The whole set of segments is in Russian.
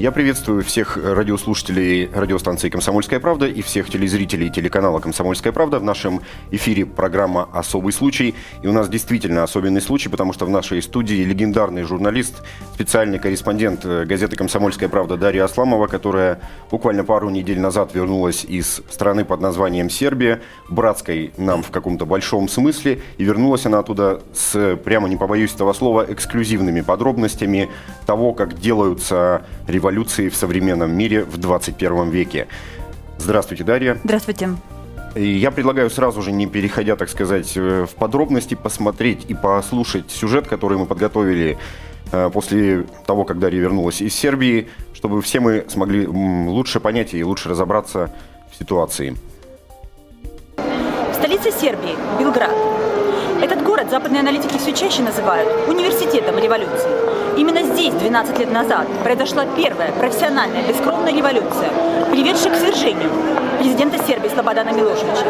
Я приветствую всех радиослушателей радиостанции «Комсомольская правда» и всех телезрителей телеканала «Комсомольская правда». В нашем эфире программа «Особый случай». И у нас действительно особенный случай, потому что в нашей студии легендарный журналист, специальный корреспондент газеты «Комсомольская правда» Дарья Асламова, которая буквально пару недель назад вернулась из страны под названием Сербия, братской нам в каком-то большом смысле, и вернулась она оттуда с, прямо не побоюсь этого слова, эксклюзивными подробностями того, как делаются революции революции в современном мире в 21 веке. Здравствуйте, Дарья. Здравствуйте. Я предлагаю сразу же, не переходя, так сказать, э, в подробности, посмотреть и послушать сюжет, который мы подготовили э, после того, как Дарья вернулась из Сербии, чтобы все мы смогли лучше понять и лучше разобраться в ситуации. В столице Сербии, Белград. Этот город западные аналитики все чаще называют университетом революции. Именно здесь 12 лет назад произошла первая профессиональная бескровная революция, приведшая к свержению президента Сербии Слободана Милошевича.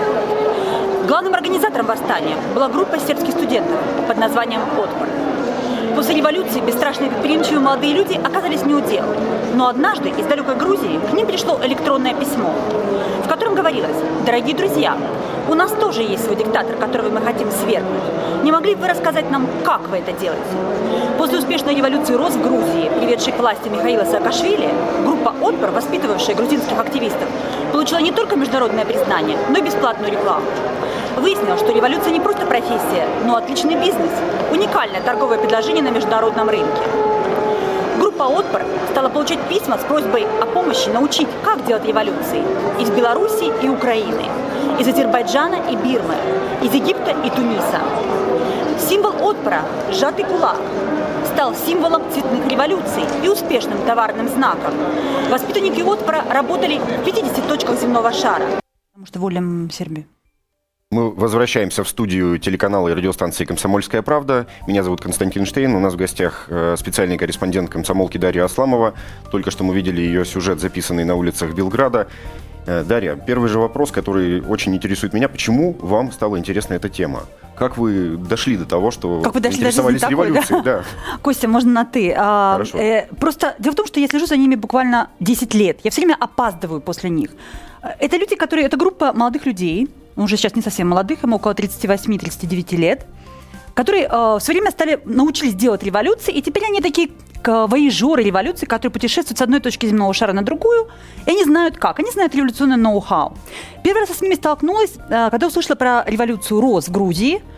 Главным организатором восстания была группа сербских студентов под названием «Отпор». После революции бесстрашные предприимчивые молодые люди оказались не у дел. Но однажды из далекой Грузии к ним пришло электронное письмо, в котором говорилось «Дорогие друзья, у нас тоже есть свой диктатор, которого мы хотим свергнуть. Не могли бы вы рассказать нам, как вы это делаете? После успешной революции РОС в Грузии, приведшей к власти Михаила Саакашвили, группа «Отпор», воспитывавшая грузинских активистов, получила не только международное признание, но и бесплатную рекламу. Выяснилось, что революция не просто профессия, но отличный бизнес, уникальное торговое предложение на международном рынке. Группа «Отпор» стала получать письма с просьбой о помощи научить, как делать революции из Беларуси и Украины – из Азербайджана и Бирмы, из Египта и Туниса. Символ отпора – сжатый кулак – стал символом цветных революций и успешным товарным знаком. Воспитанники отпора работали в 50 точках земного шара. Потому что волям Сербии. Мы возвращаемся в студию телеканала и радиостанции «Комсомольская правда». Меня зовут Константин Штейн. У нас в гостях э, специальный корреспондент комсомолки Дарья Асламова. Только что мы видели ее сюжет, записанный на улицах Белграда. Э, Дарья, первый же вопрос, который очень интересует меня. Почему вам стала интересна эта тема? Как вы дошли до того, что как вы дошли интересовались до революцией? Да? Да. Костя, можно на «ты». А, Хорошо. Э, просто дело в том, что я слежу за ними буквально 10 лет. Я все время опаздываю после них. Это люди, которые... Это группа молодых людей, уже сейчас не совсем молодых, им около 38-39 лет, которые э, в свое время стали, научились делать революции, и теперь они такие воежоры революции, которые путешествуют с одной точки земного шара на другую, и они знают как. Они знают революционное ноу-хау. Первый раз я с ними столкнулась, э, когда услышала про революцию РОС в Грузии –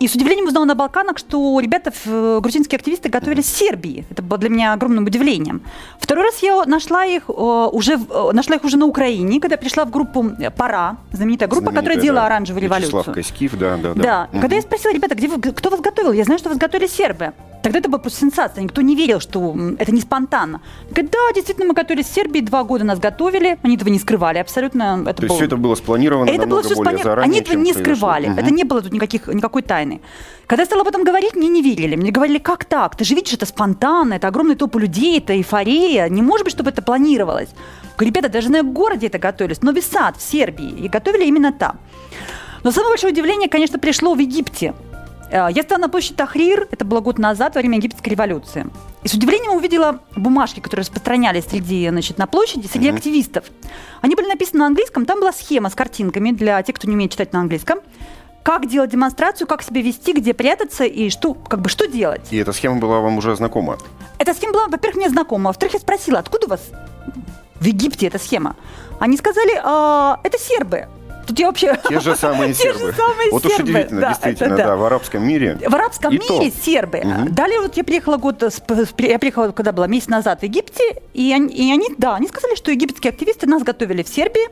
и с удивлением узнала на Балканах, что ребята, э, грузинские активисты, готовились в Сербии. Это было для меня огромным удивлением. Второй раз я нашла их э, уже, э, нашла их уже на Украине, когда пришла в группу «Пора», знаменитая группа, знаменитая, которая делала да. оранжевую революцию. Вячеслав Коськив, да, да. Да, да. Угу. когда я спросила, ребята, где вы, кто вас готовил? Я знаю, что вас готовили сербы. Тогда это была просто сенсация, никто не верил, что это не спонтанно. Говорят, да, действительно, мы готовились в Сербии, два года нас готовили, они этого не скрывали абсолютно. Это То было... есть все это было спланировано это было все сплани... заранее, Они этого не скрывали, угу. это не было тут никаких, никакой тайны. Когда я стала об этом говорить, мне не верили. Мне говорили, как так? Ты же видишь, это спонтанно, это огромный топ людей, это эйфория. Не может быть, чтобы это планировалось. Говорю, ребята, даже на городе это готовились. Нови Сад в Сербии. И готовили именно там. Но самое большое удивление, конечно, пришло в Египте. Э, я стала на площади Тахрир, это было год назад, во время египетской революции. И с удивлением увидела бумажки, которые распространялись среди, значит, на площади, среди mm-hmm. активистов. Они были написаны на английском, там была схема с картинками для тех, кто не умеет читать на английском как делать демонстрацию, как себя вести, где прятаться и что, как бы, что делать. И эта схема была вам уже знакома? Эта схема была, во-первых, мне знакома. Во-вторых, я спросила, откуда у вас в Египте эта схема? Они сказали, а, это сербы. Тут я вообще... Те же самые сербы. Те же самые вот сербы. уж удивительно, да, действительно, да. да, в арабском мире. В арабском и мире то. сербы. Угу. Далее вот я приехала год, я приехала, когда была месяц назад в Египте, и они, и они, да, они сказали, что египетские активисты нас готовили в Сербии,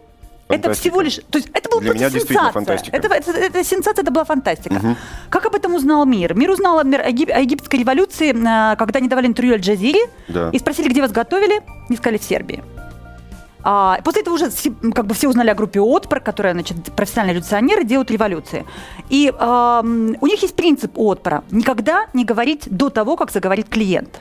Фантастика. Это всего лишь... То есть это была Для меня сенсация. фантастика. Это, это, это, сенсация, это была фантастика. Угу. Как об этом узнал мир? Мир узнал например, о, егип, о египетской революции, э, когда они давали интервью Аль-Джазире да. и спросили, где вас готовили, не сказали в Сербии. А, после этого уже как бы все узнали о группе Отпор, которая, значит, профессиональные революционеры делают революции. И э, у них есть принцип Отпора – никогда не говорить до того, как заговорит клиент.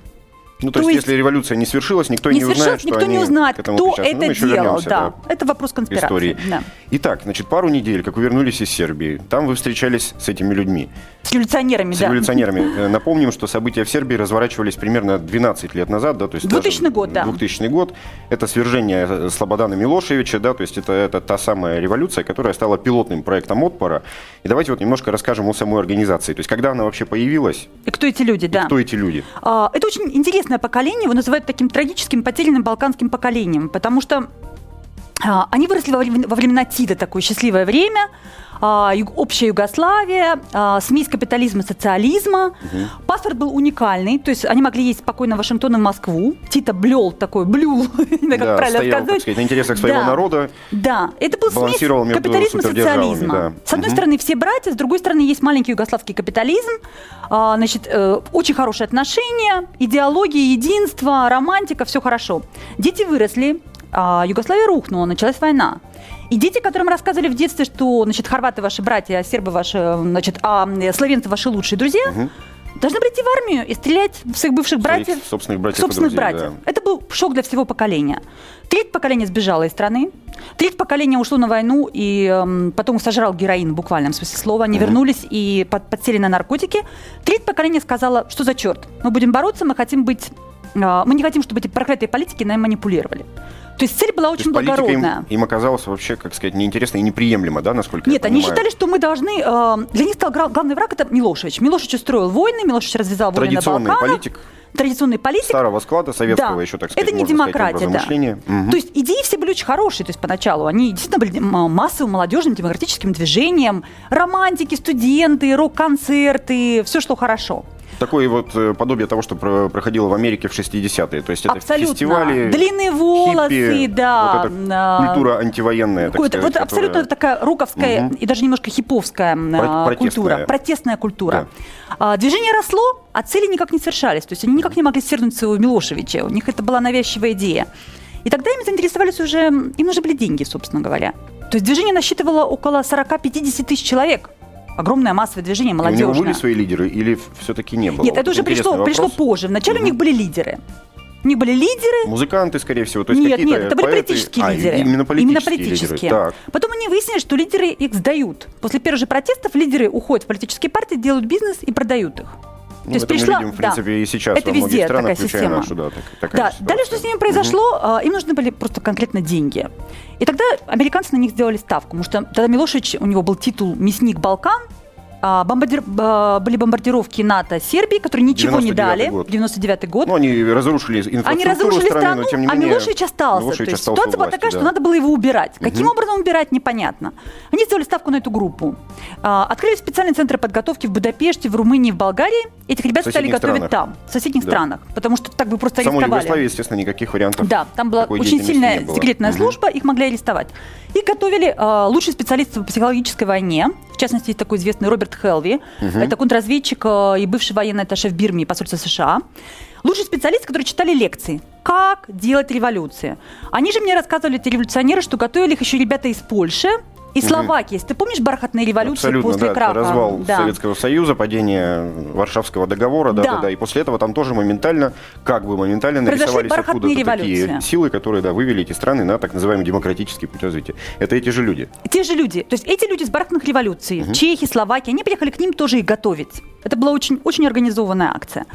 Ну, то, то есть, если революция не свершилась, никто не, не узнает, что никто не узнает, кто это ну, делал. Да. да. Это вопрос конспирации. Истории. Да. Итак, значит, пару недель, как вы вернулись из Сербии, там вы встречались с этими людьми. С революционерами, с да. С революционерами. Э, напомним, что события в Сербии разворачивались примерно 12 лет назад, да, то есть 2000 год, да. 2000 год. Это свержение э, Слободана Милошевича, да, то есть это, это та самая революция, которая стала пилотным проектом отпора. И давайте вот немножко расскажем о самой организации. То есть когда она вообще появилась? И кто эти люди, да. кто эти люди? А, это очень интересное поколение, его называют таким трагическим потерянным балканским поколением, потому что они выросли во времена ТИДа, такое счастливое время, а, общая Югославия, а, смесь капитализма и социализма. Угу. Паспорт был уникальный, то есть они могли ездить спокойно в Вашингтон и Москву. Тита блел такой, блюл, как да, правильно стоял, сказать. сказать. на интересах своего да. народа. Да, это был смесь капитализма и социализма. Да. С одной угу. стороны все братья, с другой стороны есть маленький югославский капитализм, а, значит, э, очень хорошие отношения, идеология, единство, романтика, все хорошо. Дети выросли, Югославия рухнула, началась война. И дети, которым рассказывали в детстве, что, значит, хорваты ваши братья, а сербы ваши, значит, а словенцы ваши лучшие друзья, угу. должны прийти в армию и стрелять в своих бывших братьев. Своих собственных братьев. Собственных друзей, братьев. Да. Это был шок для всего поколения. Треть поколения сбежала из страны, треть поколения ушло на войну и эм, потом сожрал героин в буквальном смысле слова. Они угу. вернулись и под, подсели на наркотики. Треть поколения сказала, что за черт, мы будем бороться, мы хотим быть э, мы не хотим, чтобы эти проклятые политики нами манипулировали. То есть цель была очень благородная. Им, им оказалось вообще, как сказать, неинтересно и неприемлемо, да, насколько Нет, я они считали, что мы должны... Э, для них стал главный враг это Милошевич. Милошевич устроил войны, Милошевич развязал войны на Балканах. политик традиционный политик. Старого склада, советского да. еще, так сказать, Это не демократия, да. Угу. То есть идеи все были очень хорошие, то есть поначалу. Они действительно были массовым молодежным демократическим движением. Романтики, студенты, рок-концерты, все шло хорошо. Такое вот э, подобие того, что проходило в Америке в 60-е. То есть это Абсолютно. фестивали, Длинные волосы, хиппи, да. Вот эта культура антивоенная. Так сказать, вот которая... абсолютно такая руковская угу. и даже немножко хиповская протестная. культура. Протестная культура. Да. Движение росло, а цели никак не совершались. То есть они никак не могли свергнуть своего Милошевича. У них это была навязчивая идея. И тогда им заинтересовались уже, им нужны были деньги, собственно говоря. То есть движение насчитывало около 40-50 тысяч человек огромное массовое движение, молодежное. И у него были свои лидеры или все-таки не было? Нет, вот это уже пришло, пришло позже. Вначале угу. у них были лидеры. У них были лидеры. Музыканты, скорее всего. То есть нет, нет, это были поэты... политические а, лидеры. Именно политические, именно политические. Лидеры. Так. Потом они выяснили, что лидеры их сдают. После первых же протестов лидеры уходят в политические партии, делают бизнес и продают их. Ну, То есть пришла, мы видим, в принципе, да, и сейчас это во везде странах, такая система. Нашу, да, так, такая да. Далее, что с ними произошло, угу. им нужны были просто конкретно деньги. И тогда американцы на них сделали ставку, потому что тогда Милошевич, у него был титул «Мясник Балкан», а, бомбардир... были бомбардировки НАТО Сербии, которые ничего не дали. Год. 99 год. Ну, они разрушили инфраструктуру Они разрушили страны, страну, но тем не а менее... Милошевич остался. Милошевич То есть остался ситуация была такая, да. что надо было его убирать. Каким угу. образом убирать, непонятно. Они сделали ставку на эту группу. А, открыли специальные центры подготовки в Будапеште, в Румынии, в Болгарии. Этих ребят стали готовить странах. там, в соседних да. странах. Потому что так бы просто Самой арестовали. Югославии, естественно, никаких вариантов Да, там была очень сильная секретная угу. служба, их могли арестовать. И готовили э, лучшие специалисты по психологической войне. В частности, есть такой известный Роберт Хелви. Угу. Это контрразведчик э, и бывший военный атташе в Бирме и посольство США. Лучшие специалисты, которые читали лекции. Как делать революции. Они же мне рассказывали, эти революционеры, что готовили их еще ребята из Польши, и Словакии. Ты помнишь бархатные революции Абсолютно, после да, краха? развал да. Советского Союза, падение Варшавского договора, да, да. да, да. И после этого там тоже моментально, как бы моментально нарисовались откуда-то такие силы, которые да, вывели эти страны на так называемый демократический путь развития. Это эти же люди. Те же люди. То есть эти люди с бархатных революций, угу. чехи, словаки, они приехали к ним тоже их готовить. Это была очень, очень организованная акция.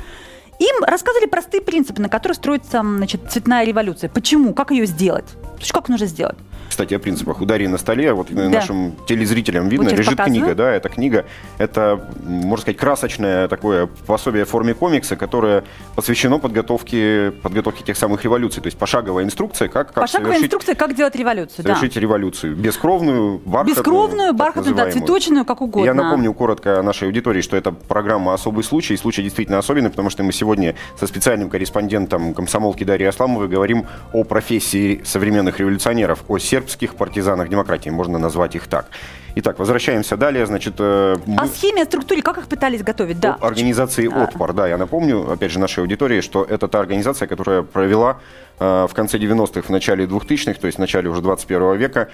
Им рассказывали простые принципы, на которых строится значит, цветная революция. Почему? Как ее сделать? То есть как нужно сделать? Кстати, о принципах. Ударье на столе, вот да. нашим телезрителям видно, вот лежит показываю. книга, да, эта книга, это, можно сказать, красочное такое пособие в форме комикса, которое посвящено подготовке, подготовке тех самых революций, то есть пошаговая инструкция, как, как Пошаговая совершить, инструкция, как делать революцию, совершить да. революцию. Бескровную, бархатную. Бескровную, бархатную, да, цветочную, как угодно. Я напомню коротко нашей аудитории, что это программа «Особый случай», и случай действительно особенный, потому что мы сегодня со специальным корреспондентом комсомолки Дарьей Асламовой говорим о профессии современных революционеров, о сербских партизанах демократии, можно назвать их так. Итак, возвращаемся далее. Значит, э, мы... О схеме, о структуре, как их пытались готовить, да. Об организации а. «Отпор», да. Я напомню, опять же, нашей аудитории, что это та организация, которая провела э, в конце 90-х, в начале 2000-х, то есть в начале уже 21 века,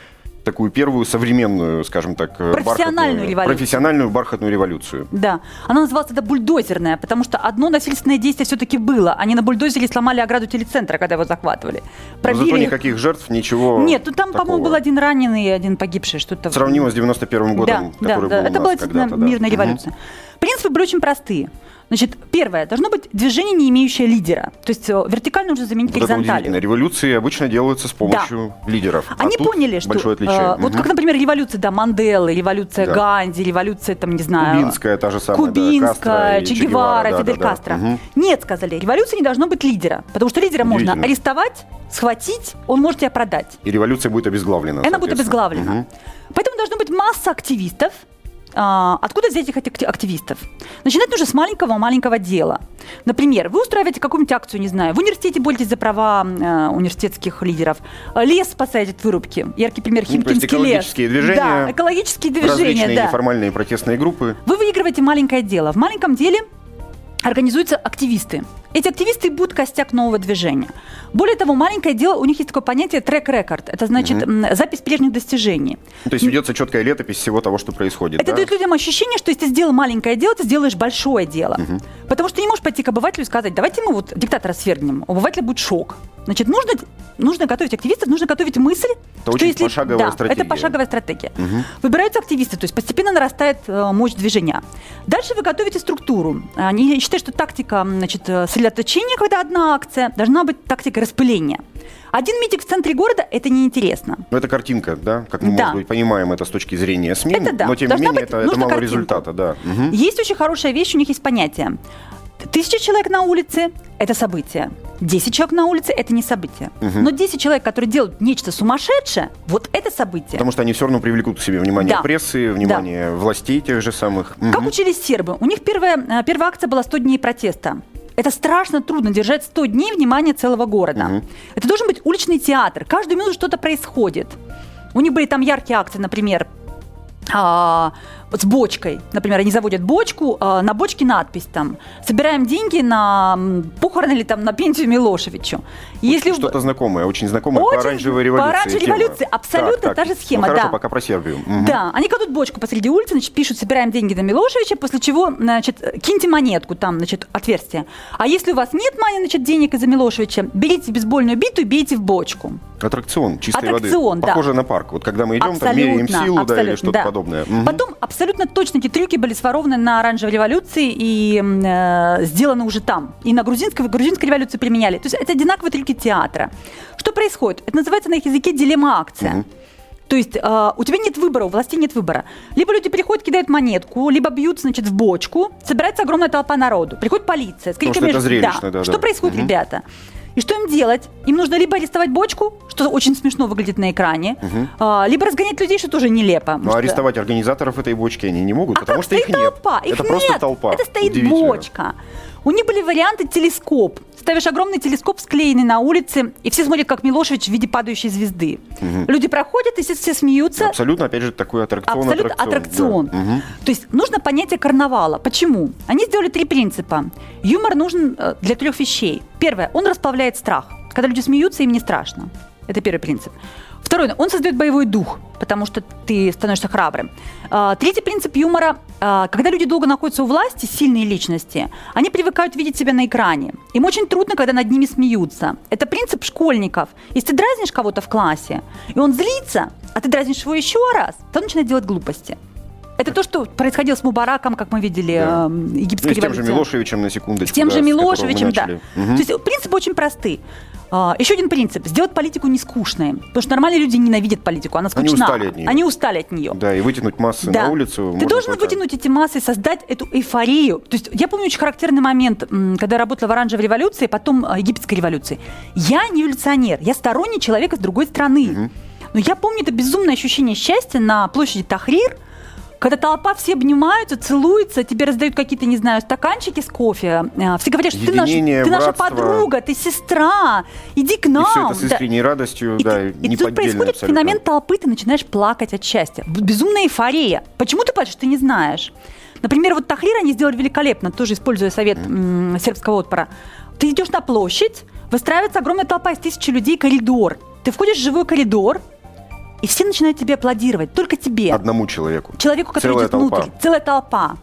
такую первую современную, скажем так, э, профессиональную революцию. профессиональную бархатную революцию. Да. Она называлась тогда бульдозерная, потому что одно насильственное действие все-таки было. Они на бульдозере сломали ограду телецентра, когда его захватывали. Но зато никаких жертв, ничего Нет, ну там, по-моему, был один раненый и один погибший. Что-то... Сравнимо с 91 годом, да, который да, был да. Это была когда-то, да. мирная Мгм. революция. Принципы были очень простые. Значит, первое, должно быть движение, не имеющее лидера. То есть э, вертикально нужно заменить Вот горизонталью. Революции обычно делаются с помощью лидеров. А Они тут поняли, что большое отличие. э, вот Мгм. как, например, революция да, Манделы, революция Да. Ганди, революция, там, не знаю, Кубинская та же самая, да, Кубинская, и Че Гевара, да, Фидель да, да. Кастро. Мгм. Нет, сказали, революции не должно быть лидера, потому что лидера можно арестовать, схватить, он может тебя продать. И революция будет обезглавлена. Она будет обезглавлена. Мгм. Поэтому должна быть масса активистов. А, Откуда взять этих акти- активистов? Начинать нужно с маленького-маленького дела. Например, вы устраиваете какую-нибудь акцию, не знаю, в университете боретесь за права э, университетских лидеров, лес спасаете от вырубки. Яркий пример Ну, Химкинский лес. экологические движения, Да, экологические движения, Различные да. неформальные протестные группы. Вы выигрываете маленькое дело. В маленьком деле организуются активисты. Эти активисты будут костяк нового движения. Более того, маленькое дело, у них есть такое понятие трек-рекорд. Это значит м, запись прежних достижений. То есть ведется четкая летопись всего того, что происходит. Это да? дает людям ощущение, что если ты сделал маленькое дело, ты сделаешь большое дело. Потому что ты не можешь пойти к обывателю и сказать, давайте мы вот диктатора свергнем. У обывателя будет шок. Значит, нужно, нужно готовить активистов, нужно готовить мысль, Это очень пошаговая да, стратегия. это пошаговая стратегия. Выбираются активисты, то есть постепенно нарастает э, мощь движения. Дальше вы готовите структуру. Они считают, что тактика значит, э, сосредоточения, когда одна акция, должна быть тактикой распыления. Один митинг в центре города – это неинтересно. Ну, это картинка, да? Как мы, Да. может быть, понимаем это с точки зрения СМИ. Это да. Но, тем не менее, быть- это, это мало картинку. результата, да. Мгм. Есть очень хорошая вещь, у них есть понятие. Тысяча человек на улице – это событие. Десять человек на улице – это не событие. Но 10 человек, которые делают нечто сумасшедшее, вот это событие. Потому что они все равно привлекут к себе внимание Да. прессы, внимание властей тех же самых. Как Мгм. учились сербы? У них первая, э, первая акция была 100 дней протеста. Это страшно трудно держать 100 дней внимания целого города. Это должен быть уличный театр. Каждую минуту что-то происходит. У них были там яркие акции, например, а, с бочкой. Например, они заводят бочку, а, на бочке надпись там «Собираем деньги на похороны или там на пенсию Милошевичу». Если Что-то знакомое, очень знакомое по Очень- оранжевой по революции. оранжевой тема. революции абсолютно Так, та так. же схема, Ну, хорошо, да. пока про Сербию. Мгм. Да, они кладут бочку посреди улицы, значит, пишут, собираем деньги на Милошевича, после чего, значит, киньте монетку, там, значит, отверстие. А если у вас нет мани, значит, денег из-за Милошевича, берите бейсбольную биту и бейте в бочку. Аттракцион чистой Аттракцион, воды. да. Похоже на парк. Вот когда мы идем, там меряем силу, да, или абсолютно, что-то да. подобное. Мгм. Потом абсолютно точно эти трюки были сворованы на оранжевой революции и э, сделаны уже там. И на грузинской, грузинской революции применяли. То есть это одинаковые трюки театра. Что происходит? Это называется на их языке дилемма-акция. То есть э, у тебя нет выбора, у властей нет выбора. Либо люди приходят, кидают монетку, либо бьют, значит, в бочку, собирается огромная толпа народу. Приходит полиция с Потому что криками, это зрелищно, да, Что да. происходит, Мгм. ребята? И что им делать? Им нужно либо арестовать бочку, что очень смешно выглядит на экране, а, либо разгонять людей, что тоже нелепо. Но потому что- арестовать организаторов этой бочки они не могут, а потому что их стоит нет. толпа, их это нет. просто толпа. Это стоит бочка. У них были варианты телескоп. Ставишь огромный телескоп, склеенный на улице, и все смотрят, как Милошевич в виде падающей звезды. Люди проходят, и все, все смеются. Абсолютно, опять же, такой аттракцион. Абсолютно аттракцион. да. Мгм. То есть нужно понятие карнавала. Почему? Они сделали три принципа. Юмор нужен э, для трех вещей. Первое, он расплавляет страх. Когда люди смеются, им не страшно. Это первый принцип. Второй, он создает боевой дух, потому что ты становишься храбрым. А, Третий принцип юмора, когда люди долго находятся у власти, сильные личности, они привыкают видеть себя на экране. Им очень трудно, когда над ними смеются. Это принцип школьников. Если ты дразнишь кого-то в классе, и он злится, а ты дразнишь его еще раз, то он начинает делать глупости. Это то, что происходило с Мубараком, как мы видели, Да. э, Ну, египетской и с тем же. Милошевичем на секундочку. С тем да, же Милошевичем, да. Мгм. То есть принципы очень просты. А, Еще один принцип. Сделать политику не скучной. Потому что нормальные люди ненавидят политику. Она Они скучна. устали от нее. Они устали от нее. Да, и вытянуть массы Да. на улицу. Ты должен только- вытянуть эти массы, создать эту эйфорию. То есть я помню очень характерный момент, когда я работала в оранжевой революции, потом э, египетской революции. Я не революционер, я сторонний человека с другой страны. Но я помню это безумное ощущение счастья на площади Тахрир, когда толпа все обнимаются, целуются, тебе раздают какие-то, не знаю, стаканчики с кофе. э, Все говорят, что ты, наш- Единение, ты наша подруга, ты сестра, иди к И нам. все это с Да. искренней радостью, И, да, ты- и тут происходит абсолютно. феномен толпы, ты начинаешь плакать от счастья. Безумная эйфория. Почему ты плачешь, ты не знаешь. Например, вот Тахрир они сделали великолепно, тоже используя совет м, сербского отпора. Ты идешь на площадь, выстраивается огромная толпа из тысячи людей, коридор. Ты входишь в живой коридор, и все начинают тебе аплодировать, только тебе. Одному человеку. Человеку, который Целая идет внутрь. толпа. Целая толпа.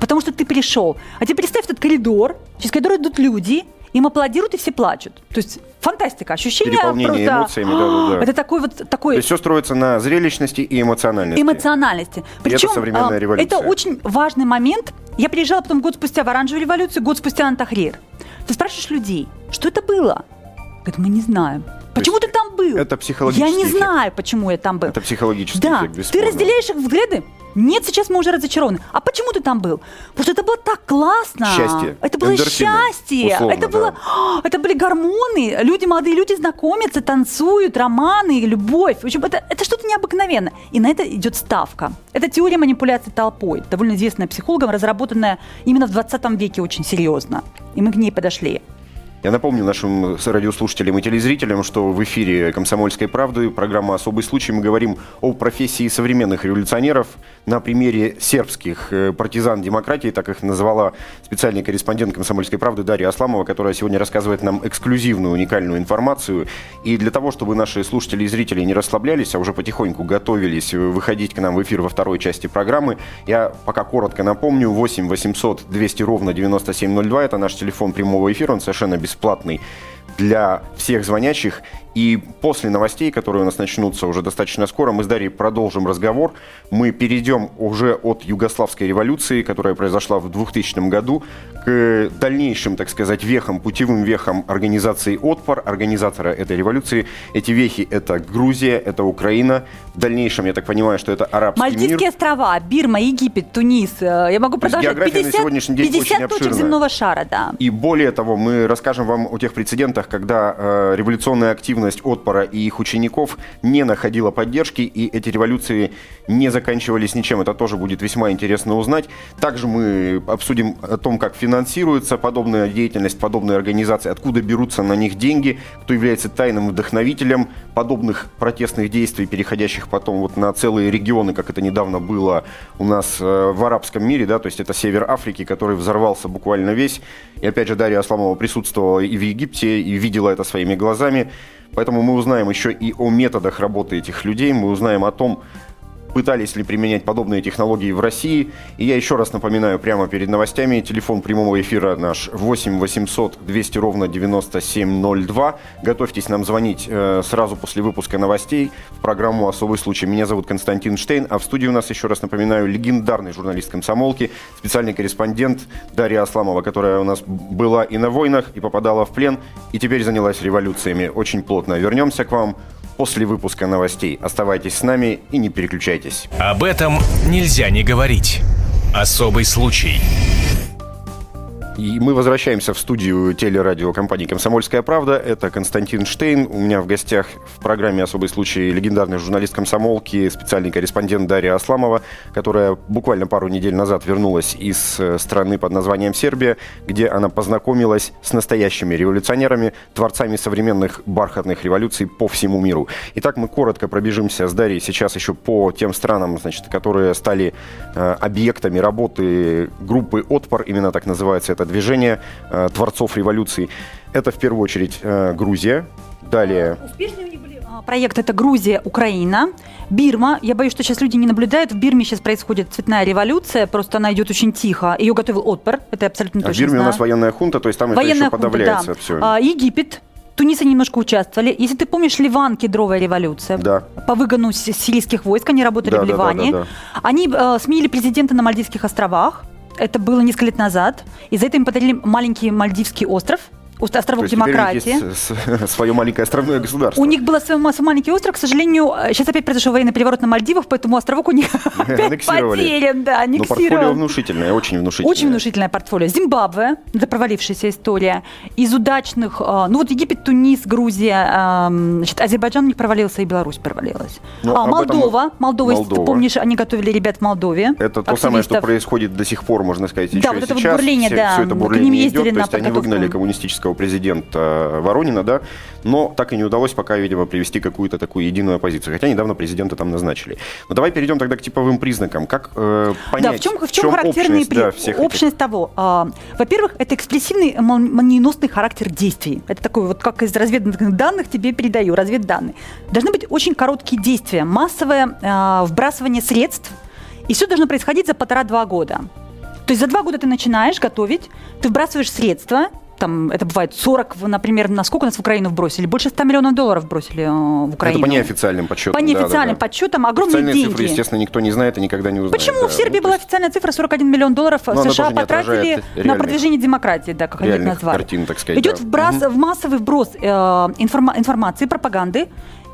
Потому что ты пришел. А теперь представь этот коридор. Через коридор идут люди, им аплодируют, и все плачут. То есть фантастика, ощущение Переполнение просто... эмоциями, да-да-да. Это такой вот такой То есть все строится на зрелищности и эмоциональности. эмоциональности. Причем современная а, революция. это очень важный момент. Я приезжала потом год спустя в оранжевую революцию, год спустя на Тахрир. Ты спрашиваешь людей, что это было? Говорят, мы не знаем. Почему ты там был? это психологический Я не эффект. знаю, почему я там был. Это психологический Да, эффект, ты разделяешь их взгляды? Нет, сейчас мы уже разочарованы. А почему ты там был? Потому что это было так классно. Счастье. Это было Эндорфины. счастье. Условно, это было, да. Это были гормоны. Люди, молодые люди знакомятся, танцуют, романы, любовь. В общем, это, это что-то необыкновенное. И на это идет ставка. Это теория манипуляции толпой, довольно известная психологом, разработанная именно в 20 веке очень серьезно. И мы к ней подошли. Я напомню нашим радиослушателям и телезрителям, что в эфире «Комсомольской правды» программа «Особый случай». Мы говорим о профессии современных революционеров на примере сербских э, партизан демократии, так их назвала специальный корреспондент «Комсомольской правды» Дарья Асламова, которая сегодня рассказывает нам эксклюзивную, уникальную информацию. И для того, чтобы наши слушатели и зрители не расслаблялись, а уже потихоньку готовились выходить к нам в эфир во второй части программы, я пока коротко напомню, 8 800 200 ровно 9702, это наш телефон прямого эфира, он совершенно бесплатный для всех звонящих. И после новостей, которые у нас начнутся уже достаточно скоро, мы с Дарьей продолжим разговор. Мы перейдем уже от Югославской революции, которая произошла в 2000 году, к дальнейшим, так сказать, вехам, путевым вехам организации «Отпор», организатора этой революции. Эти вехи – это Грузия, это Украина. В дальнейшем, я так понимаю, что это арабский Мальдивские мир. острова, Бирма, Египет, Тунис. Э, Я могу продолжать. география на сегодняшний день 50 очень точек обширная. земного шара, да. И более того, мы расскажем вам о тех прецедентах, когда э, революционная активность отпора и их учеников не находила поддержки, и эти революции не заканчивались ничем. Это тоже будет весьма интересно узнать. Также мы обсудим о том, как финансируется подобная деятельность, подобные организации, откуда берутся на них деньги, кто является тайным вдохновителем подобных протестных действий, переходящих потом вот на целые регионы, как это недавно было у нас э, в арабском мире, да, то есть это север Африки, который взорвался буквально весь. И опять же, Дарья Асламова присутствовала и в Египте, и видела это своими глазами. Поэтому мы узнаем еще и о методах работы этих людей, мы узнаем о том, пытались ли применять подобные технологии в России. И я еще раз напоминаю прямо перед новостями, телефон прямого эфира наш 8 800 200 ровно 9702. Готовьтесь нам звонить э, сразу после выпуска новостей в программу «Особый случай». Меня зовут Константин Штейн, а в студии у нас, еще раз напоминаю, легендарный журналист комсомолки, специальный корреспондент Дарья Асламова, которая у нас была и на войнах, и попадала в плен, и теперь занялась революциями очень плотно. Вернемся к вам после выпуска новостей. Оставайтесь с нами и не переключайтесь. Об этом нельзя не говорить. Особый случай. И мы возвращаемся в студию телерадиокомпании «Комсомольская правда». Это Константин Штейн. У меня в гостях в программе «Особый случай» легендарный журналист комсомолки, специальный корреспондент Дарья Асламова, которая буквально пару недель назад вернулась из э, страны под названием Сербия, где она познакомилась с настоящими революционерами, творцами современных бархатных революций по всему миру. Итак, мы коротко пробежимся с Дарьей сейчас еще по тем странам, значит, которые стали э, объектами работы группы «Отпор», именно так называется это движение э, творцов революции. Это в первую очередь э, Грузия, далее Успешные у них были а, проекты это Грузия, Украина, Бирма. Я боюсь, что сейчас люди не наблюдают. В Бирме сейчас происходит цветная революция, просто она идет очень тихо. Ее готовил отпор, это абсолютно а в точно Бирме у знаю. нас военная хунта, то есть там это еще Военная хунта, подавляется да. все. А, Египет, Туниса немножко участвовали. Если ты помнишь, Ливан, кедровая революция. Да. По выгону сирийских войск они работали Да, в да, да, Ливане. да, да. Они э, сменили президента на Мальдивских островах. Это было несколько лет назад. И за это им подарили маленький Мальдивский остров. Островок демократии. свое маленькое островное государство. У них был свой ма- свой маленький остров, к сожалению, э, сейчас опять произошел военный переворот на Мальдивах, поэтому островок у них опять потерян, да, Но портфолио аннексирован. внушительное, очень внушительное. Очень внушительное портфолио. Зимбабве, это провалившаяся история. Из удачных, э, ну вот Египет, Тунис, Грузия, эм, значит, Азербайджан у них провалился, и Беларусь провалилась. Ну, А, об этом- Молдова, Молдова, если ты Молдова. помнишь, они готовили ребят в Молдове. Это то самое, что происходит до сих пор, можно сказать, еще Да, и вот это вот сейчас. бурление, все, да. все это бурление идет, то на есть они выгнали коммунистического российского президента Воронина, да, но так и не удалось пока, видимо, привести какую-то такую единую оппозицию. Хотя недавно президента там назначили. Но давай перейдем тогда к типовым признакам. Как э, понять, да, в чем, в чем, в чем характерные общность, при... да, всех общность этих... того? А, во-первых, это экспрессивный молниеносный характер действий. Это такой вот, как из разведданных данных тебе передаю, разведданные. Должны быть очень короткие действия, массовое э, вбрасывание средств, и все должно происходить за полтора-два года. То есть за два года ты начинаешь готовить, ты вбрасываешь средства, там, это бывает 40, например, на сколько нас в Украину вбросили? Больше 100 миллионов долларов бросили э, в Украину. Это по неофициальным подсчетам. По неофициальным да, да, подсчетам огромные Официальные деньги. цифры, естественно, никто не знает и никогда не узнает. Почему да. в Сербии ну, была официальная цифра 41 миллион долларов Но США потратили на продвижение демократии, да, как они это назвали. Картин, так сказать, Идет да. вброс, угу. в массовый вброс э, информа- информации, пропаганды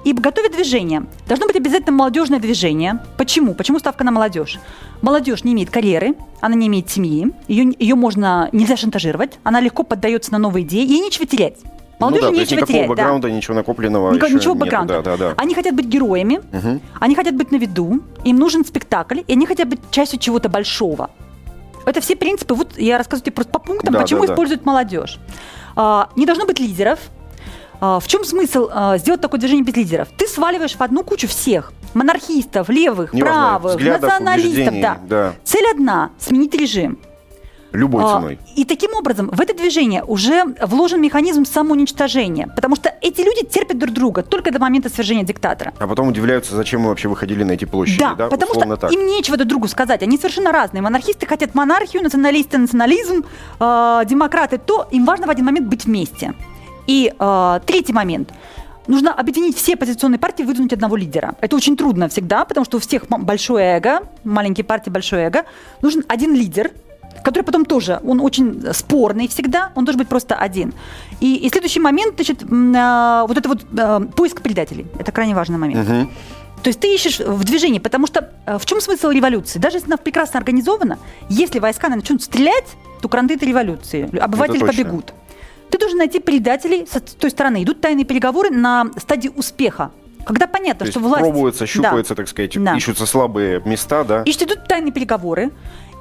и готовят движение. Должно быть обязательно молодежное движение. Почему? Почему ставка на молодежь? Молодежь не имеет карьеры, она не имеет семьи, ее, ее можно, нельзя шантажировать, она легко поддается на новые идеи, ей нечего терять. Молодежи ну да, нечего терять. бэкграунда, да. ничего накопленного Никак, Ничего бэкграунда. Да, да, да. Они хотят быть героями, угу. они хотят быть на виду, им нужен спектакль, и они хотят быть частью чего-то большого. Это все принципы. Вот я рассказываю тебе просто по пунктам, да, почему да, используют да. молодежь. А, не должно быть лидеров, в чем смысл а, сделать такое движение без лидеров? Ты сваливаешь в одну кучу всех. Монархистов, левых, Неважно, правых, националистов. Да. да. Цель одна – сменить режим. Любой а, ценой. И таким образом в это движение уже вложен механизм самоуничтожения, потому что эти люди терпят друг друга только до момента свержения диктатора. А потом удивляются, зачем мы вообще выходили на эти площади. Да, да? потому Условно что так. им нечего друг другу сказать. Они совершенно разные. Монархисты хотят монархию, националисты национализм, э, демократы то. Им важно в один момент быть вместе. И э, третий момент. Нужно объединить все оппозиционные партии, выдвинуть одного лидера. Это очень трудно всегда, потому что у всех большое эго, маленькие партии большое эго. Нужен один лидер, который потом тоже, он очень спорный всегда, он должен быть просто один. И, и следующий момент, значит, э, вот это вот э, поиск предателей. Это крайне важный момент. Угу. То есть ты ищешь в движении, потому что э, в чем смысл революции? Даже если она прекрасно организована, если войска начнут стрелять, то кранты это революции. Обыватели побегут. Ты должен найти предателей с той стороны. Идут тайные переговоры на стадии успеха. Когда понятно, То что власть... пробуются, щупаются, да. так сказать, да. ищутся слабые места, да? Ищут, идут тайные переговоры.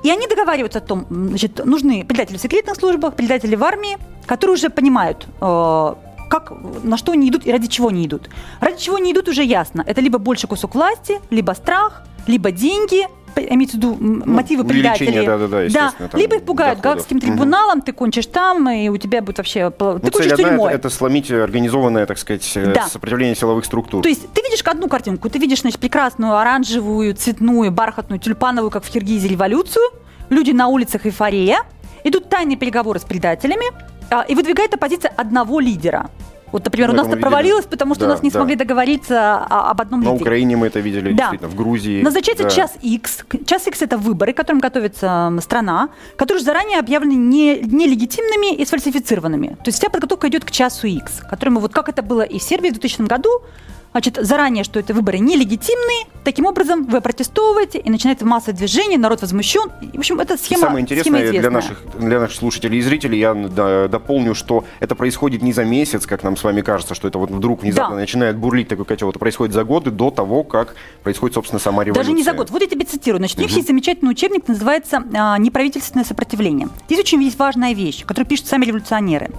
И они договариваются о том, значит, нужны предатели в секретных службах, предатели в армии, которые уже понимают, э, как, на что они идут и ради чего они идут. Ради чего они идут уже ясно. Это либо больше кусок власти, либо страх, либо деньги, имеется в виду ну, мотивы предателей. Да, да, да, да. Либо их пугают доходов. гаагским трибуналом, угу. ты кончишь там, и у тебя будет вообще... Ну, ты кончишь цель тюрьмой. Это, это сломить организованное, так сказать, э, да. сопротивление силовых структур. То есть ты видишь одну картинку, ты видишь, значит, прекрасную оранжевую, цветную, бархатную, тюльпановую, как в Киргизии, революцию, люди на улицах эйфория, идут тайные переговоры с предателями, а, и выдвигает оппозиция одного лидера. Вот, например, у нас это провалилось, потому что да, у нас не да. смогли договориться об одном. На Украине мы это видели, да. действительно, в Грузии. Назначается да. час X. Час X – это выборы, к которым готовится страна, которые заранее объявлены не, нелегитимными и сфальсифицированными. То есть вся подготовка идет к часу X, который мы, вот как это было и в Сербии в 2000 году, значит, заранее, что это выборы нелегитимные. Таким образом, вы протестовываете, и начинается масса движений, народ возмущен. И, в общем, это схема Самое интересное схема для наших, для наших слушателей и зрителей, я дополню, что это происходит не за месяц, как нам с вами кажется, что это вот вдруг внезапно да. начинает бурлить такой котел. Это происходит за годы до того, как происходит, собственно, сама революция. Даже не за год. Вот я тебе цитирую. Значит, у них угу. есть замечательный учебник, называется а, «Неправительственное сопротивление». Здесь очень есть важная вещь, которую пишут сами революционеры.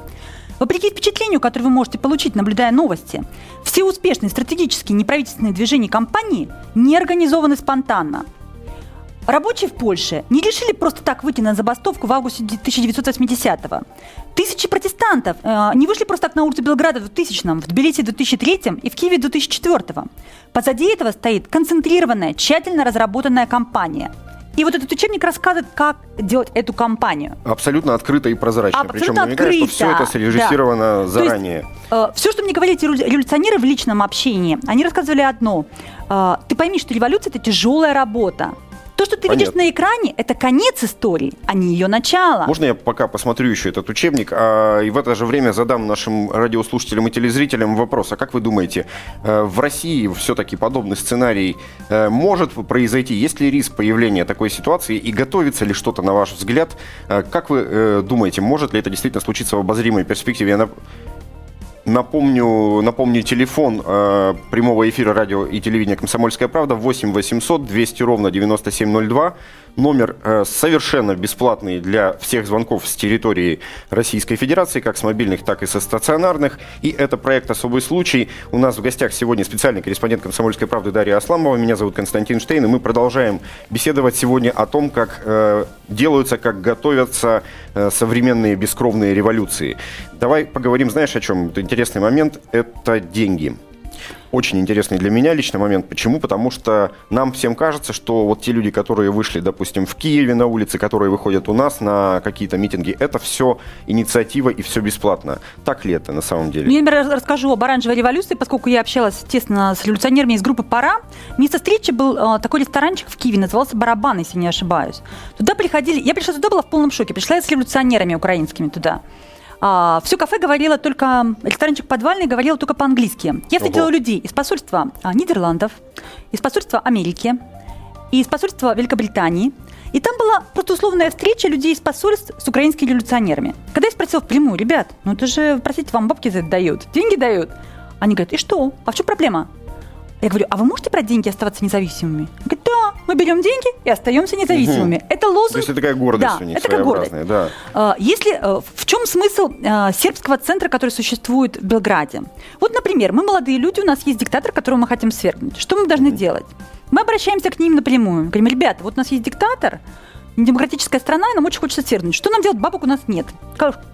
Вопреки впечатлению, которое вы можете получить, наблюдая новости, все успешные стратегические неправительственные движения компании не организованы спонтанно. Рабочие в Польше не решили просто так выйти на забастовку в августе 1980-го. Тысячи протестантов э, не вышли просто так на улицу Белграда в 2000-м, в Тбилиси в 2003-м и в Киеве в 2004-м. Позади этого стоит концентрированная, тщательно разработанная кампания – и вот этот учебник рассказывает, как делать эту кампанию. Абсолютно открыто и прозрачно. Абсолютно Причем открыто. что все это срежиссировано да. заранее. есть, э, все, что мне говорили эти революционеры в личном общении, они рассказывали одно. Э, ты пойми, что революция – это тяжелая работа. То, что ты Понятно. видишь на экране, это конец истории, а не ее начало. Можно я пока посмотрю еще этот учебник, а, и в это же время задам нашим радиослушателям и телезрителям вопрос. А как вы думаете, э, в России все-таки подобный сценарий э, может произойти? Есть ли риск появления такой ситуации и готовится ли что-то, на ваш взгляд? Э, как вы думаете, может ли это действительно случиться в обозримой перспективе? Я Напомню, напомню телефон э, прямого эфира радио и телевидения «Комсомольская правда» 8 800 200 ровно 9702. Номер э, совершенно бесплатный для всех звонков с территории Российской Федерации, как с мобильных, так и со стационарных. И это проект «Особый случай». У нас в гостях сегодня специальный корреспондент «Комсомольской правды» Дарья Асламова. Меня зовут Константин Штейн, и мы продолжаем беседовать сегодня о том, как э, делаются, как готовятся э, современные бескровные революции. Давай поговорим, знаешь, о чем? Это интересный момент. Это деньги очень интересный для меня лично момент. Почему? Потому что нам всем кажется, что вот те люди, которые вышли, допустим, в Киеве на улице, которые выходят у нас на какие-то митинги, это все инициатива и все бесплатно. Так ли это на самом деле? Я, например, расскажу об оранжевой революции, поскольку я общалась, тесно с революционерами из группы «Пора». Место встречи был э, такой ресторанчик в Киеве, назывался «Барабан», если не ошибаюсь. Туда приходили... Я пришла туда, была в полном шоке. Пришла я с революционерами украинскими туда. А, все кафе говорило только, ресторанчик подвальный говорил только по-английски. Я встретила людей из посольства а, Нидерландов, из посольства Америки, и из посольства Великобритании. И там была просто условная встреча людей из посольств с украинскими революционерами. Когда я спросила впрямую, ребят, ну это же, простите, вам бабки за это дают, деньги дают. Они говорят, и что? А в чем проблема? Я говорю, а вы можете про деньги оставаться независимыми? Он говорит, да, мы берем деньги и остаемся независимыми. Угу. Это лозунг. То есть это такая гордость да, у них это своеобразная, да. А, если, э, в чем смысл э, сербского центра, который существует в Белграде? Вот, например, мы молодые люди, у нас есть диктатор, которого мы хотим свергнуть. Что мы должны делать? Мы обращаемся к ним напрямую. Говорим, ребята, вот у нас есть диктатор, демократическая страна, и нам очень хочется свергнуть. Что нам делать? Бабок у нас нет.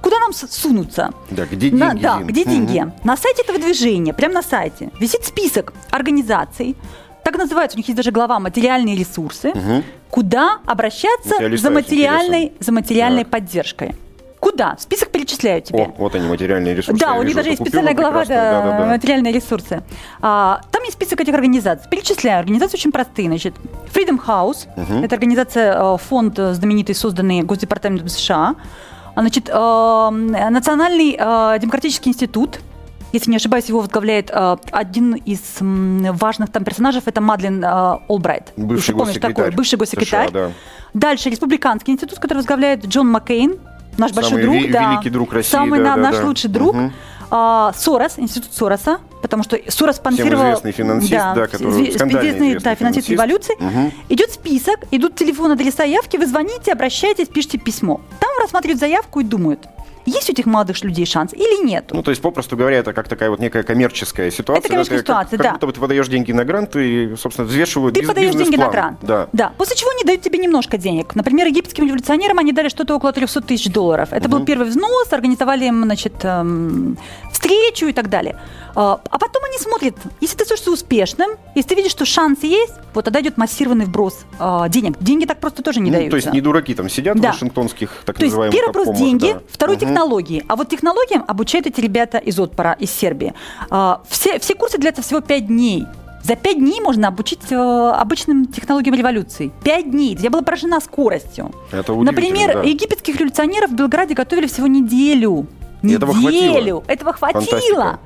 Куда нам сунуться? Да, где деньги? На, да, где деньги? Угу. На сайте этого движения, прямо на сайте, висит список организаций, так называется, у них есть даже глава «Материальные ресурсы», угу. куда обращаться за материальной, за материальной поддержкой. Куда? Список перечисляю тебе. О, вот они, материальные ресурсы. Да, Я у них даже есть специальная глава, да, да, да, материальные ресурсы. А, там есть список этих организаций. Перечисляю. Организации очень простые. Значит, Freedom House. Угу. Это организация, э, фонд знаменитый, созданный Госдепартаментом США. Значит, э, Национальный э, демократический институт если не ошибаюсь, его возглавляет э, один из м, важных там персонажей, это Мадлен э, Олбрайт. Бывший госсекретарь. Такой, бывший госсекретарь. США, да. Дальше Республиканский институт, который возглавляет Джон Маккейн, наш Самый большой друг, ви- да. великий друг России. Самый да, да, наш да. лучший друг. Угу. А, Сорос, институт Сороса, потому что Сорос спонсировал... Известный финансист, да, который известный, да, финансист революции. Угу. Идет список, идут телефоны, адреса явки, вы звоните, обращайтесь, пишите письмо. Там рассматривают заявку и думают, есть у этих молодых людей шанс или нет? Ну, то есть, попросту говоря, это как такая вот некая коммерческая ситуация. Это коммерческая да, ситуация, как, да. Как будто бы ты подаешь деньги на грант и, собственно, взвешивают Ты подаешь деньги на грант. Да. да. После чего они дают тебе немножко денег. Например, египетским революционерам они дали что-то около 300 тысяч долларов. Это угу. был первый взнос, организовали им, значит, эм, встречу и так далее. А, а потом они смотрят, если ты слышишься успешным, если ты видишь, что шанс есть, вот тогда идет массированный вброс э, денег. Деньги так просто тоже не ну, даются. То есть не дураки там сидят да. в вашингтонских так то называемых есть первый вопрос деньги, да. второй угу. Технологии. А вот технологиям обучают эти ребята из Отпора, из Сербии. Э, все, все курсы длятся всего 5 дней. За пять дней можно обучить э, обычным технологиям революции. Пять дней. Я была поражена скоростью. Это Например, да. египетских революционеров в Белграде готовили всего неделю. Неделю. Этого хватило. Этого хватило. Фантастика.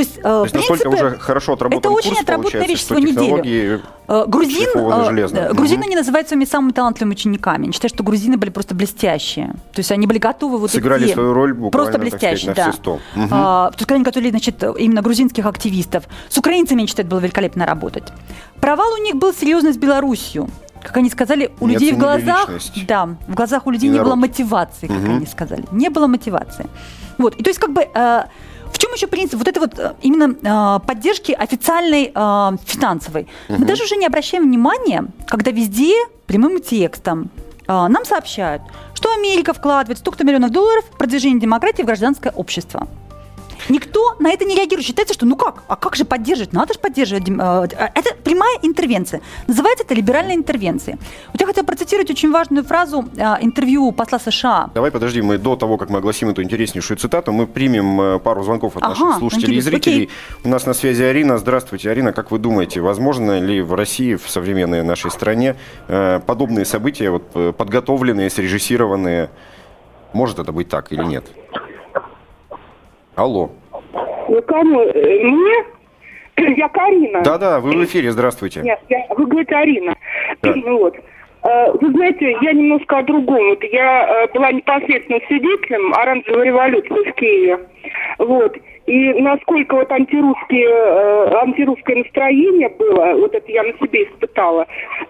То есть, э, То есть настолько уже хорошо отработан Это очень курс, отработанная вещь всего неделю. Э, грузин, э, грузины угу. не называют своими самыми талантливыми учениками. Они считают, что грузины были просто блестящие. То есть они были готовы вот Сыграли идти, свою роль буквально, просто блестящие, да. Угу. А, то есть они готовили, значит, именно грузинских активистов. С украинцами, они считают, было великолепно работать. Провал у них был серьезный с Белоруссией как они сказали, у не людей в глазах, личность. да, в глазах у людей не, не было мотивации, как угу. они сказали, не было мотивации. Вот, и то есть как бы э, в чем еще принцип вот этой вот э, именно э, поддержки официальной э, финансовой? Угу. Мы даже уже не обращаем внимания, когда везде прямым текстом нам сообщают, что Америка вкладывает столько-то миллионов долларов в продвижение демократии в гражданское общество. Никто на это не реагирует. Считается, что ну как? А как же поддерживать? Надо же поддерживать. Э, это прямая интервенция. Называется это либеральной интервенцией. Вот я хотела процитировать очень важную фразу э, интервью посла США. Давай подожди, мы до того, как мы огласим эту интереснейшую цитату, мы примем э, пару звонков от ага, наших слушателей и зрителей. Окей. У нас на связи Арина. Здравствуйте, Арина. Как вы думаете, возможно ли в России, в современной нашей стране, подобные события, вот, подготовленные, срежиссированные, может это быть так или нет? Алло. Вы кому? Э, мне? Я Карина. Да-да, вы в эфире, здравствуйте. Нет, я, вы говорите Арина. Да. Вот. Э, вы знаете, я немножко о другом. Вот я э, была непосредственно свидетелем оранжевой революции в Киеве. Вот. И насколько вот антирусские, э, антирусское настроение было, вот это я на себе испытала,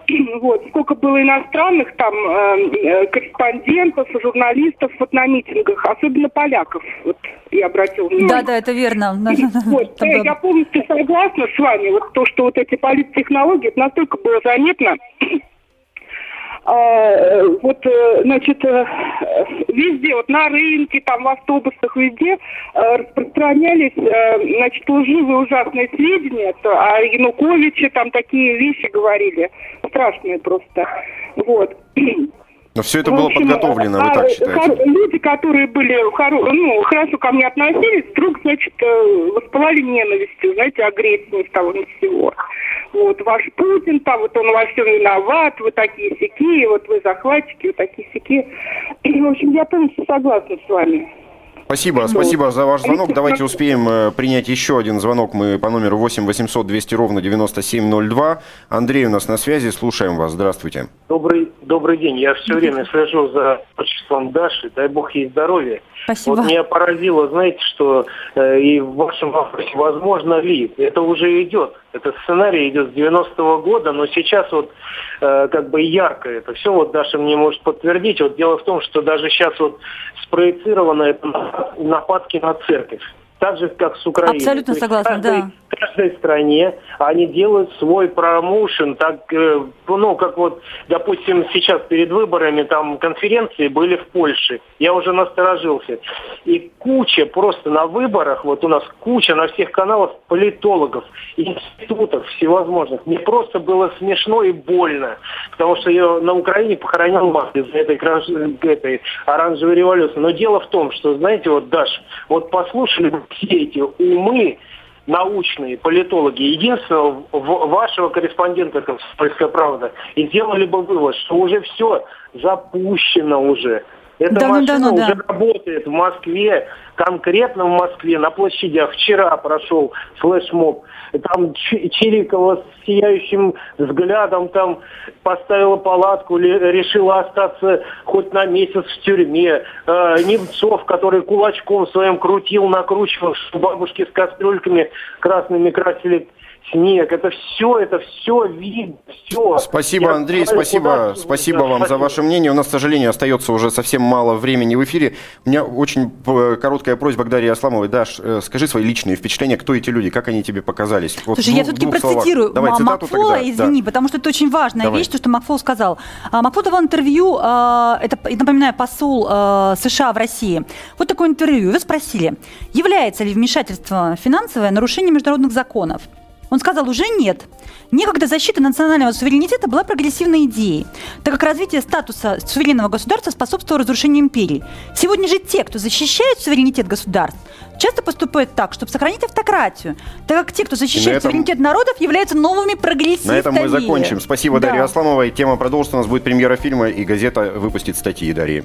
вот, сколько было иностранных там э, э, корреспондентов, журналистов вот на митингах, особенно поляков, вот я обратила внимание. Да, да, это верно. Вот, я полностью согласна с вами, вот то, что вот эти политтехнологии, это настолько было заметно, а, вот, э, значит, э, везде, вот на рынке, там в автобусах, везде э, распространялись, значит, лживые ужасные сведения о Януковиче, там такие вещи говорили, страшные просто, вот. Но все это было общем, подготовлено, вы так считаете? Люди, которые были ну, хорошо ко мне относились, вдруг, значит, воспылали ненавистью, знаете, агрессией с того ни с сего вот ваш Путин, там вот он во всем виноват, вы такие сики, вот вы захватчики, вы такие сики. И, в общем, я полностью согласна с вами. Спасибо, спасибо за ваш звонок. Давайте успеем э, принять еще один звонок. Мы по номеру 8 800 200 ровно 9702. Андрей у нас на связи, слушаем вас. Здравствуйте. Добрый, добрый день. Я все время слежу за творчеством Даши. Дай бог ей здоровья. Спасибо. Вот меня поразило, знаете, что э, и в вашем вопросе, возможно ли, это уже идет. Этот сценарий идет с 90-го года, но сейчас вот э, как бы ярко это все, вот Даша мне может подтвердить. Вот дело в том, что даже сейчас вот спроецировано это нападки на церковь так же, как с Украиной. Абсолютно согласна, каждой, да. В каждой стране они делают свой промоушен, так, э, ну, как вот, допустим, сейчас перед выборами там конференции были в Польше. Я уже насторожился. И куча просто на выборах, вот у нас куча на всех каналах политологов, институтов всевозможных. Мне просто было смешно и больно, потому что я на Украине похоронил мать из-за этой, этой оранжевой революции. Но дело в том, что, знаете, вот, Даш, вот послушали все эти умы научные, политологи, единственного вашего корреспондента «Комсомольская правда», и сделали бы вывод, что уже все запущено уже. Эта давно, машина давно, уже да. работает в Москве, конкретно в Москве, на площадях. Вчера прошел флешмоб. Там Чирикова с сияющим взглядом там поставила палатку, решила остаться хоть на месяц в тюрьме. Э, Немцов, который кулачком своим крутил, накручивал, что бабушки с кастрюльками красными красили снег, это все, это все видно, все. Спасибо, Я Андрей, спасибо, спасибо вам спасибо. за ваше мнение. У нас, к сожалению, остается уже совсем мало времени в эфире. У меня очень э, короткая просьба к Дарье Асламовой. Даш, э, скажи свои личные впечатления, кто эти люди, как они тебе показались? Вот Слушай, я все-таки процитирую Давай, Макфола, тогда. извини, да. потому что это очень важная Давай. вещь, то, что Макфол сказал. А, Макфол давал интервью, а, это, напоминаю, посол а, США в России. Вот такое интервью. Его спросили, является ли вмешательство финансовое нарушением международных законов? Он сказал, уже нет. Некогда защита национального суверенитета была прогрессивной идеей, так как развитие статуса суверенного государства способствовало разрушению империи. Сегодня же те, кто защищает суверенитет государств, часто поступают так, чтобы сохранить автократию, так как те, кто защищает этом... суверенитет народов, являются новыми прогрессистами. На этом мы закончим. Спасибо, да. Дарья Асламова. Тема продолжится. У нас будет премьера фильма, и газета выпустит статьи Дарьи.